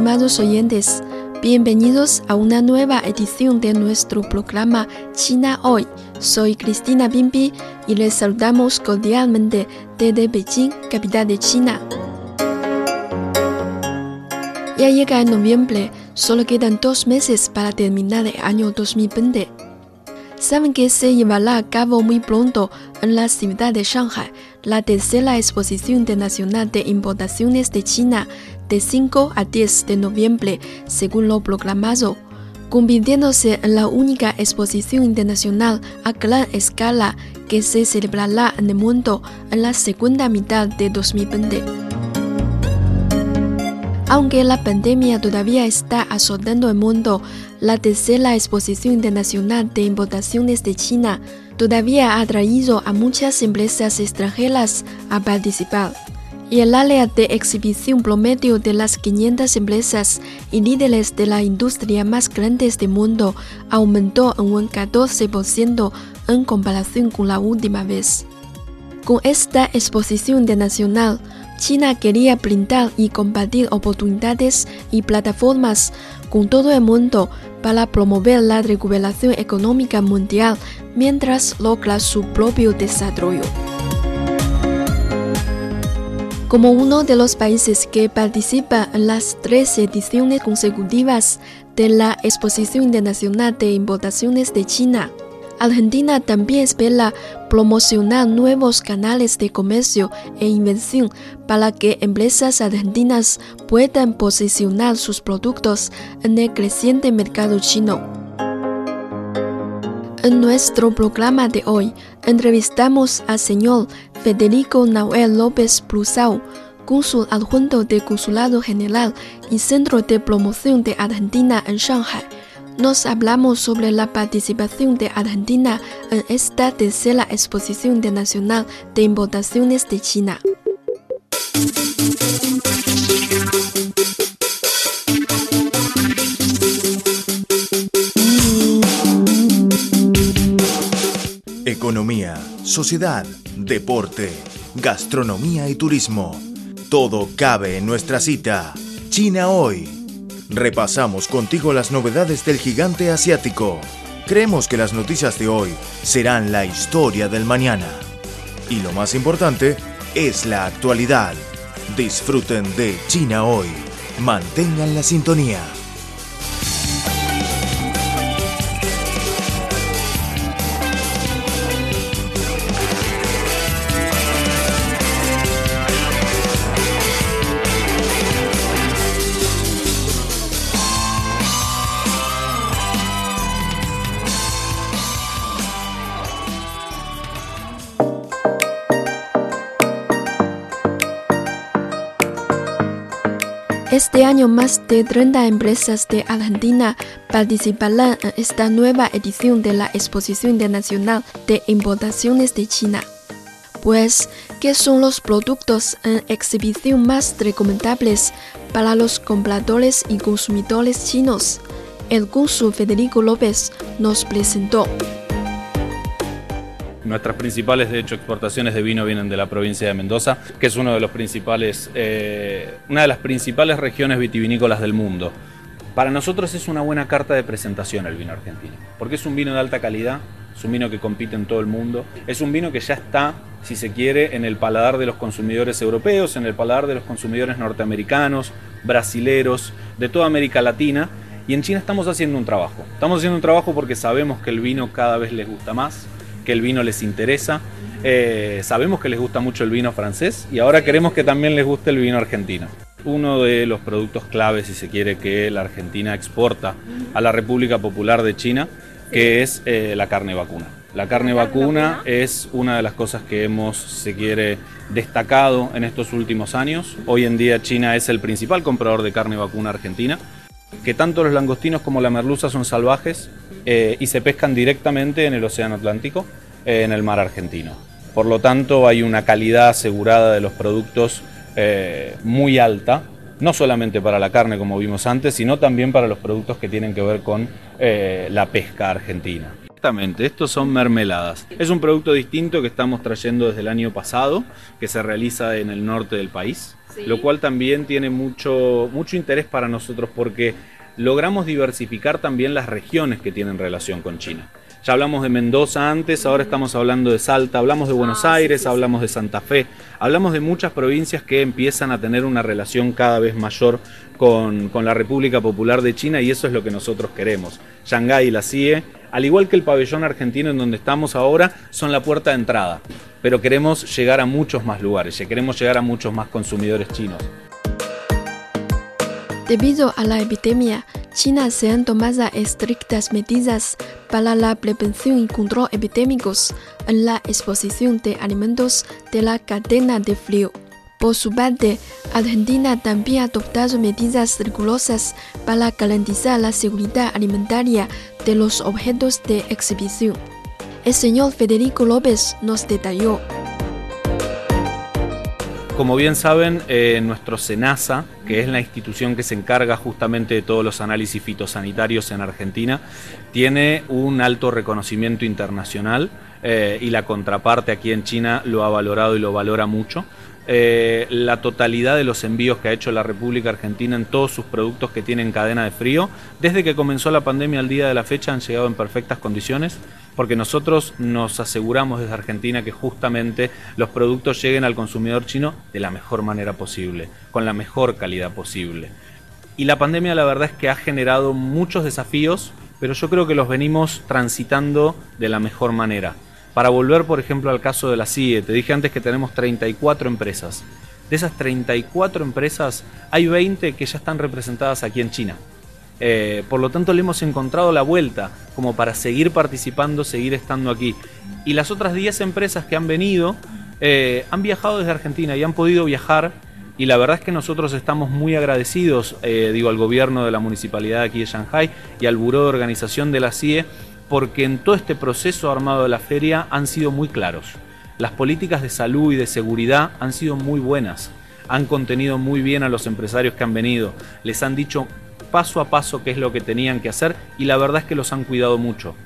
Estimados oyentes, bienvenidos a una nueva edición de nuestro programa China Hoy. Soy Cristina Bimbi y les saludamos cordialmente desde Beijing, capital de China. Ya llega en noviembre, solo quedan dos meses para terminar el año 2020. Saben que se llevará a cabo muy pronto en la ciudad de Shanghai la tercera exposición internacional de importaciones de China de 5 a 10 de noviembre, según lo proclamado, convirtiéndose en la única exposición internacional a gran escala que se celebrará en el mundo en la segunda mitad de 2020. Aunque la pandemia todavía está azotando el mundo, la tercera exposición internacional de importaciones de China todavía ha atraído a muchas empresas extranjeras a participar y el área de exhibición promedio de las 500 empresas y líderes de la industria más grandes del mundo aumentó en un 14% en comparación con la última vez. Con esta exposición internacional, China quería brindar y compartir oportunidades y plataformas con todo el mundo para promover la recuperación económica mundial mientras logra su propio desarrollo. Como uno de los países que participa en las tres ediciones consecutivas de la Exposición Internacional de Importaciones de China, Argentina también espera promocionar nuevos canales de comercio e inversión para que empresas argentinas puedan posicionar sus productos en el creciente mercado chino. En nuestro programa de hoy entrevistamos al señor Federico Noel López Brusau, cónsul adjunto del Consulado General y Centro de Promoción de Argentina en Shanghai. Nos hablamos sobre la participación de Argentina en esta tercera exposición internacional de importaciones de China. Economía, sociedad, deporte, gastronomía y turismo. Todo cabe en nuestra cita. China hoy. Repasamos contigo las novedades del gigante asiático. Creemos que las noticias de hoy serán la historia del mañana. Y lo más importante es la actualidad. Disfruten de China hoy. Mantengan la sintonía. Este año más de 30 empresas de Argentina participarán en esta nueva edición de la Exposición Internacional de Importaciones de China. Pues, ¿qué son los productos en exhibición más recomendables para los compradores y consumidores chinos? El curso Federico López nos presentó. Nuestras principales, de hecho, exportaciones de vino vienen de la provincia de Mendoza, que es uno de los principales, eh, una de las principales regiones vitivinícolas del mundo. Para nosotros es una buena carta de presentación el vino argentino, porque es un vino de alta calidad, es un vino que compite en todo el mundo, es un vino que ya está, si se quiere, en el paladar de los consumidores europeos, en el paladar de los consumidores norteamericanos, brasileros, de toda América Latina, y en China estamos haciendo un trabajo. Estamos haciendo un trabajo porque sabemos que el vino cada vez les gusta más, que el vino les interesa. Eh, sabemos que les gusta mucho el vino francés y ahora queremos que también les guste el vino argentino. Uno de los productos claves, si se quiere, que la Argentina exporta a la República Popular de China, que es eh, la carne vacuna. La carne vacuna es una de las cosas que hemos, se quiere, destacado en estos últimos años. Hoy en día China es el principal comprador de carne vacuna argentina, que tanto los langostinos como la merluza son salvajes eh, y se pescan directamente en el Océano Atlántico, eh, en el mar argentino. Por lo tanto, hay una calidad asegurada de los productos eh, muy alta, no solamente para la carne como vimos antes, sino también para los productos que tienen que ver con la pesca argentina. Exactamente, estos son mermeladas. Es un producto distinto que estamos trayendo desde el año pasado, que se realiza en el norte del país, lo cual también tiene mucho, mucho interés para nosotros porque logramos diversificar también las regiones que tienen relación con China. Ya hablamos de Mendoza antes, ahora estamos hablando de Salta, hablamos de Buenos ah, Aires, hablamos de Santa Fe, hablamos de muchas provincias que empiezan a tener una relación cada vez mayor con, la República Popular de China y eso es lo que nosotros queremos. Shanghái y la CIE, al igual que el pabellón argentino en donde estamos ahora, son la puerta de entrada, pero queremos llegar a muchos más lugares, queremos llegar a muchos más consumidores chinos. Debido a la epidemia, China se han tomado estrictas medidas para la prevención y control epidémicos en la exposición de alimentos de la cadena de frío. Por su parte, Argentina también ha adoptado medidas rigurosas para garantizar la seguridad alimentaria de los objetos de exhibición. El señor Federico López nos detalló. Como bien saben, eh, nuestro SENASA, que es la institución que se encarga justamente de todos los análisis fitosanitarios en Argentina, tiene un alto reconocimiento internacional eh, y la contraparte aquí en China lo ha valorado y lo valora mucho. Eh, la totalidad de los envíos que ha hecho la República Argentina en todos sus productos que tienen cadena de frío, desde que comenzó la pandemia al día de la fecha han llegado en perfectas condiciones, porque nosotros nos aseguramos desde Argentina que justamente los productos lleguen al consumidor chino de la mejor manera posible, con la mejor calidad posible. Y la pandemia la verdad es que ha generado muchos desafíos, pero yo creo que los venimos transitando de la mejor manera. Para volver, por ejemplo, al caso de la CIE, te dije antes que tenemos 34 empresas. De esas 34 empresas, hay 20 que ya están representadas aquí en China. Eh, por lo tanto, le hemos encontrado la vuelta como para seguir participando, seguir estando aquí. Y las otras 10 empresas que han venido eh, han viajado desde Argentina y han podido viajar. Y la verdad es que nosotros estamos muy agradecidos, eh, digo, al gobierno de la municipalidad aquí de Shanghai y al Buró de Organización de la CIE porque en todo este proceso armado de la feria han sido muy claros. Las políticas de salud y de seguridad han sido muy buenas, han contenido muy bien a los empresarios que han venido, les han dicho paso a paso qué es lo que tenían que hacer y la verdad es que los han cuidado mucho.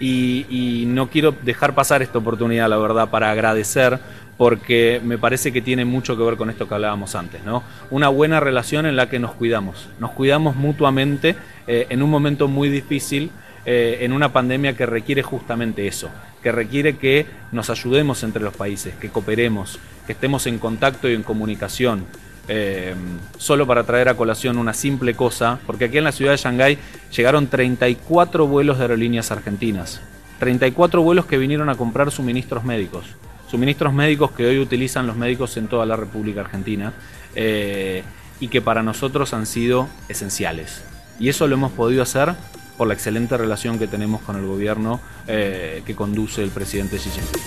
Y, no quiero dejar pasar esta oportunidad, la verdad, para agradecer porque me parece que tiene mucho que ver con esto que hablábamos antes, ¿no? Una buena relación en la que nos cuidamos, nos cuidamos mutuamente eh, en un momento muy difícil eh, en una pandemia que requiere justamente eso, que requiere que nos ayudemos entre los países, que cooperemos, que estemos en contacto y en comunicación. Eh, solo para traer a colación una simple cosa, porque aquí en la ciudad de Shanghái llegaron 34 vuelos de aerolíneas argentinas, 34 vuelos que vinieron a comprar suministros médicos, suministros médicos que hoy utilizan los médicos en toda la República Argentina eh, y que para nosotros han sido esenciales. Y eso lo hemos podido hacer por la excelente relación que tenemos con el gobierno eh, que conduce el presidente Xi Jinping.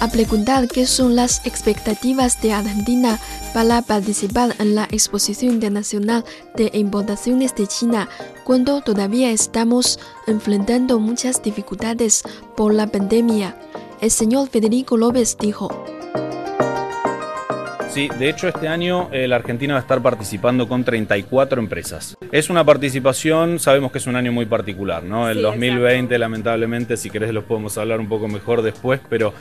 A preguntar qué son las expectativas de Argentina para participar en la Exposición Internacional de Importaciones de China cuando todavía estamos enfrentando muchas dificultades por la pandemia, el señor Federico López dijo. Sí, de hecho este año eh, la Argentina va a estar participando con 34 empresas. Es una participación, sabemos que es un año muy particular, ¿no? El 2020 lamentablemente, si querés los podemos hablar un poco mejor después, pero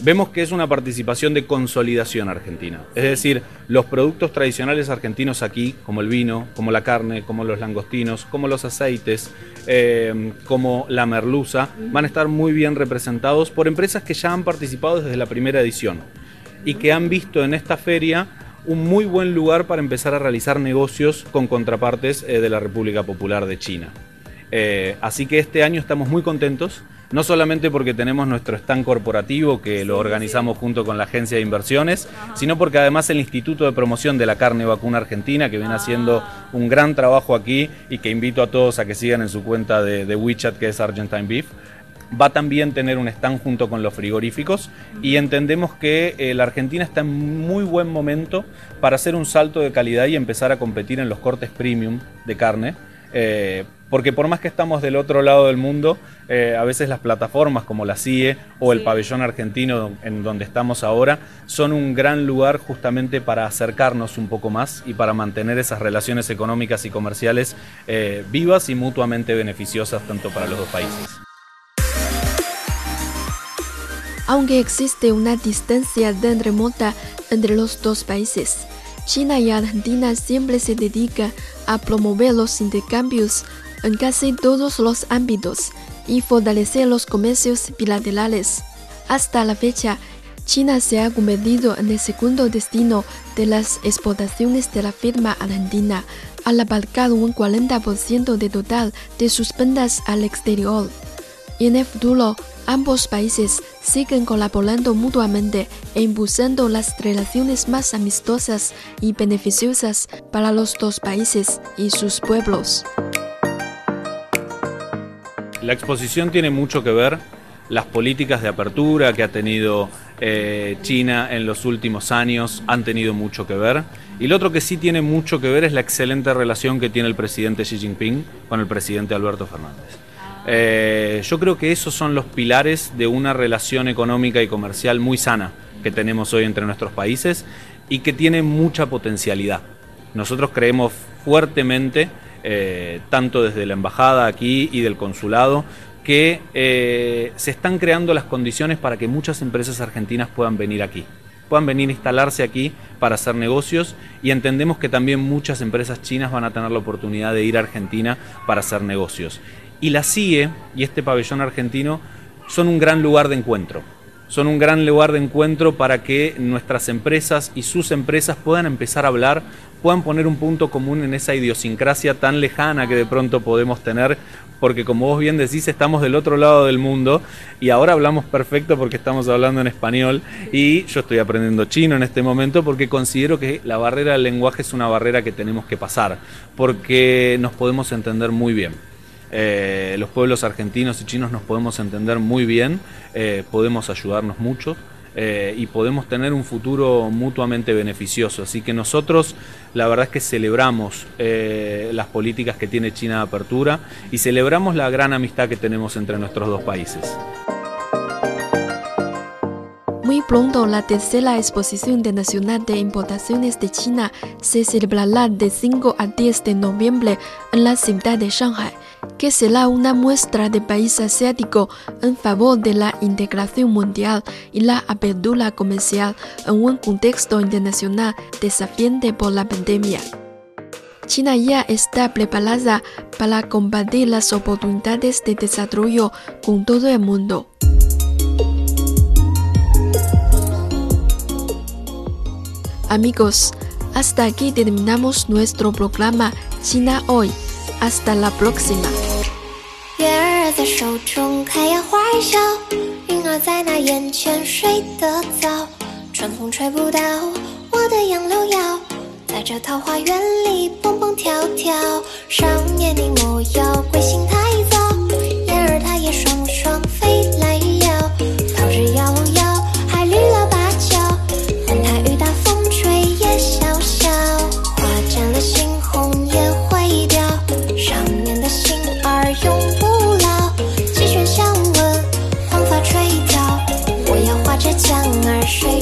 vemos que es una participación de consolidación argentina. Es decir, los productos tradicionales argentinos aquí, como el vino, como la carne, como los langostinos, como los aceites, eh, como la merluza, van a estar muy bien representados por empresas que ya han participado desde la primera edición y que han visto en esta feria un muy buen lugar para empezar a realizar negocios con contrapartes eh, de la República Popular de China. Eh, así que este año estamos muy contentos no solamente porque tenemos nuestro stand corporativo que lo organizamos junto con la agencia de inversiones, sino porque además el Instituto de Promoción de la Carne Vacuna Argentina, que viene ah. haciendo un gran trabajo aquí y que invito a todos a que sigan en su cuenta de, de WeChat, que es Argentine Beef, va también a tener un stand junto con los frigoríficos y entendemos que eh, la Argentina está en muy buen momento para hacer un salto de calidad y empezar a competir en los cortes premium de carne. Eh, porque por más que estamos del otro lado del mundo, eh, a veces las plataformas como la CIE o el pabellón argentino en donde estamos ahora son un gran lugar justamente para acercarnos un poco más y para mantener esas relaciones económicas y comerciales eh, vivas y mutuamente beneficiosas tanto para los dos países. Aunque existe una distancia tan remota entre los dos países, China y Argentina siempre se dedican a promover los intercambios en casi todos los ámbitos y fortalecer los comercios bilaterales. Hasta la fecha, China se ha convertido en el segundo destino de las exportaciones de la firma argentina, al abarcar un 40% de total de sus ventas al exterior. En el futuro, ambos países siguen colaborando mutuamente e impulsando las relaciones más amistosas y beneficiosas para los dos países y sus pueblos. La exposición tiene mucho que ver las políticas de apertura que ha tenido eh, China en los últimos años han tenido mucho que ver. Y lo otro que sí tiene mucho que ver es la excelente relación que tiene el presidente Xi Jinping con el presidente Alberto Fernández. Eh, yo creo que esos son los pilares de una relación económica y comercial muy sana que tenemos hoy entre nuestros países y que tiene mucha potencialidad. Nosotros creemos fuertemente, eh, tanto desde la embajada aquí y del consulado, que eh, se están creando las condiciones para que muchas empresas argentinas puedan venir aquí puedan venir a instalarse aquí para hacer negocios y entendemos que también muchas empresas chinas van a tener la oportunidad de ir a Argentina para hacer negocios. Y la CIE y este pabellón argentino son un gran lugar de encuentro. Son un gran lugar de encuentro para que nuestras empresas y sus empresas puedan empezar a hablar, puedan poner un punto común en esa idiosincrasia tan lejana que de pronto podemos tener, porque como vos bien decís, estamos del otro lado del mundo y ahora hablamos perfecto porque estamos hablando en español y yo estoy aprendiendo chino en este momento porque considero que la barrera del lenguaje es una barrera que tenemos que pasar, porque nos podemos entender muy bien. Eh, los pueblos argentinos y chinos nos podemos entender muy bien, eh, podemos ayudarnos mucho. Eh, y podemos tener un futuro mutuamente beneficioso. Así que nosotros la verdad es que celebramos las políticas que tiene China de apertura y celebramos la gran amistad que tenemos entre nuestros dos países. Muy pronto la tercera exposición internacional de importaciones de China se celebrará de 5 a 10 de noviembre en la ciudad de Shanghai que será una muestra de país asiático en favor de la integración mundial y la apertura comercial en un contexto internacional desafiante por la pandemia. China ya está preparada para combatir las oportunidades de desarrollo con todo el mundo. Amigos, hasta aquí terminamos nuestro programa China Hoy. Hasta la próxima。月儿在手中开呀花儿笑，云儿在那眼前睡得早。春风吹不倒我的杨柳腰，在这桃花源里蹦蹦跳跳。少年你莫要归心太水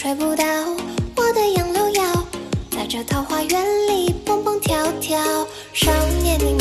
吹不到我的杨柳腰，在这桃花源里蹦蹦跳跳。少年你